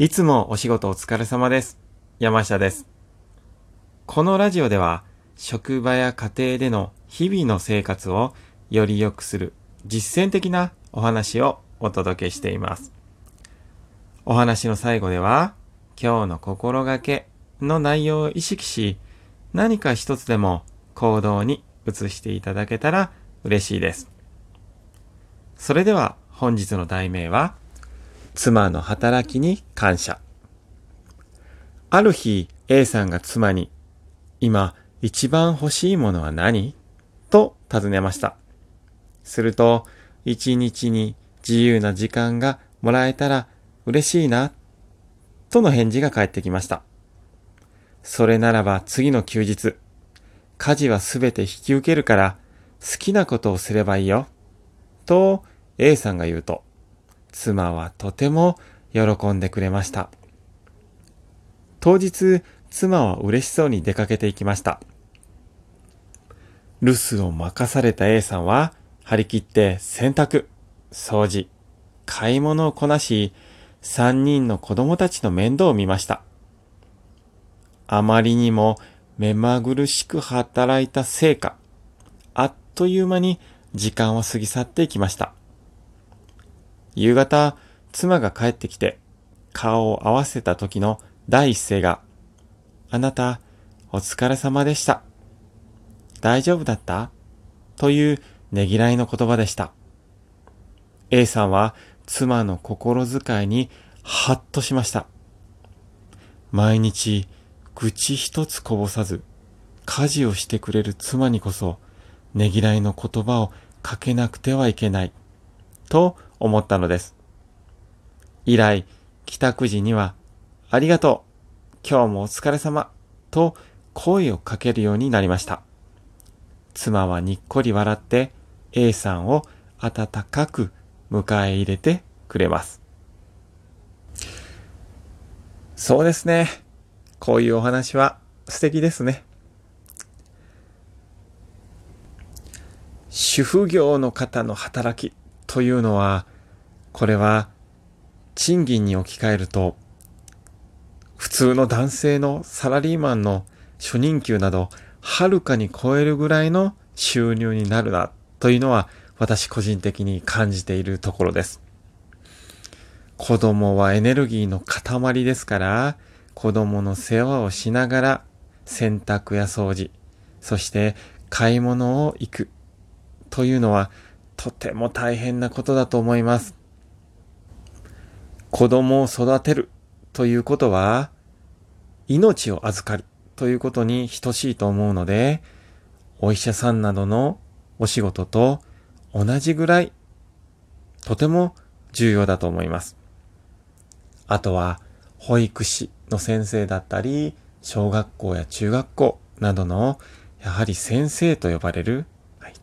いつもお仕事お疲れ様です。山下です。このラジオでは、職場や家庭での日々の生活をより良くする実践的なお話をお届けしています。お話の最後では、今日の心がけの内容を意識し、何か一つでも行動に移していただけたら嬉しいです。それでは本日の題名は、妻の働きに感謝。ある日、A さんが妻に、今一番欲しいものは何？と尋ねました。すると、一日に自由な時間がもらえたら嬉しいな、との返事が返ってきました。それならば次の休日、家事はすべて引き受けるから好きなことをすればいいよ。と A さんが言うと、妻はとても喜んでくれました。当日、妻は嬉しそうに出かけていきました。留守を任された A さんは、張り切って洗濯、掃除、買い物をこなし、三人の子供たちの面倒を見ました。あまりにも目まぐるしく働いたせいか、あっという間に時間は過ぎ去っていきました。夕方、妻が帰ってきて、顔を合わせた時の第一声が、あなた、お疲れ様でした。大丈夫だった？というねぎらいの言葉でした。A さんは妻の心遣いにハッとしました。毎日、愚痴一つこぼさず、家事をしてくれる妻にこそ、ねぎらいの言葉をかけなくてはいけない、と思ったのです。以来、帰宅時には、ありがとう、今日もお疲れ様、と声をかけるようになりました。妻はにっこり笑って A さんを温かく迎え入れてくれます。そうですね。こういうお話は素敵ですね。主婦業の方の働きというのは、これは賃金に置き換えると、普通の男性のサラリーマンの初任給など、はるかに超えるぐらいの収入になるな、というのは私個人的に感じているところです。子供はエネルギーの塊ですから、子供の世話をしながら洗濯や掃除、そして買い物を行くというのはとても大変なことだと思います。子供を育てるということは命を預かるということに等しいと思うので、お医者さんなどのお仕事と同じぐらいとても重要だと思います。あとは保育士の先生だったり、小学校や中学校などのやはり先生と呼ばれる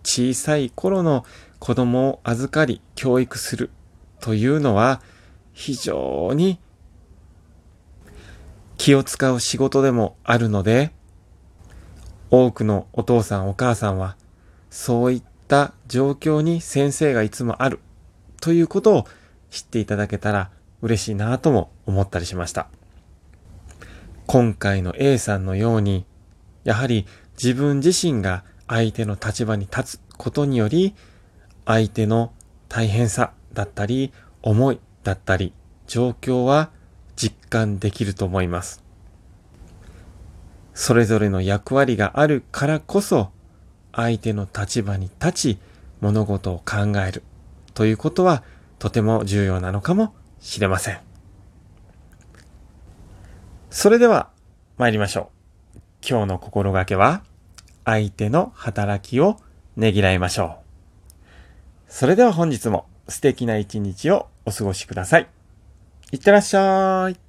小さい頃の子供を預かり教育するというのは非常に気を使う仕事でもあるので、多くのお父さんお母さんはそういった状況に先生がいつもあるということを知っていただけたら嬉しいなとも思ったりしました。今回の A さんのように、やはり自分自身が相手の立場に立つことにより、相手の大変さだったり、思いだったり、状況は実感できると思います。それぞれの役割があるからこそ、相手の立場に立ち、物事を考えるということはとても重要なのかもしれません。それでは参りましょう。今日の心がけは、相手の働きをねぎらいましょう。それでは本日も素敵な一日をお過ごしください。いってらっしゃい。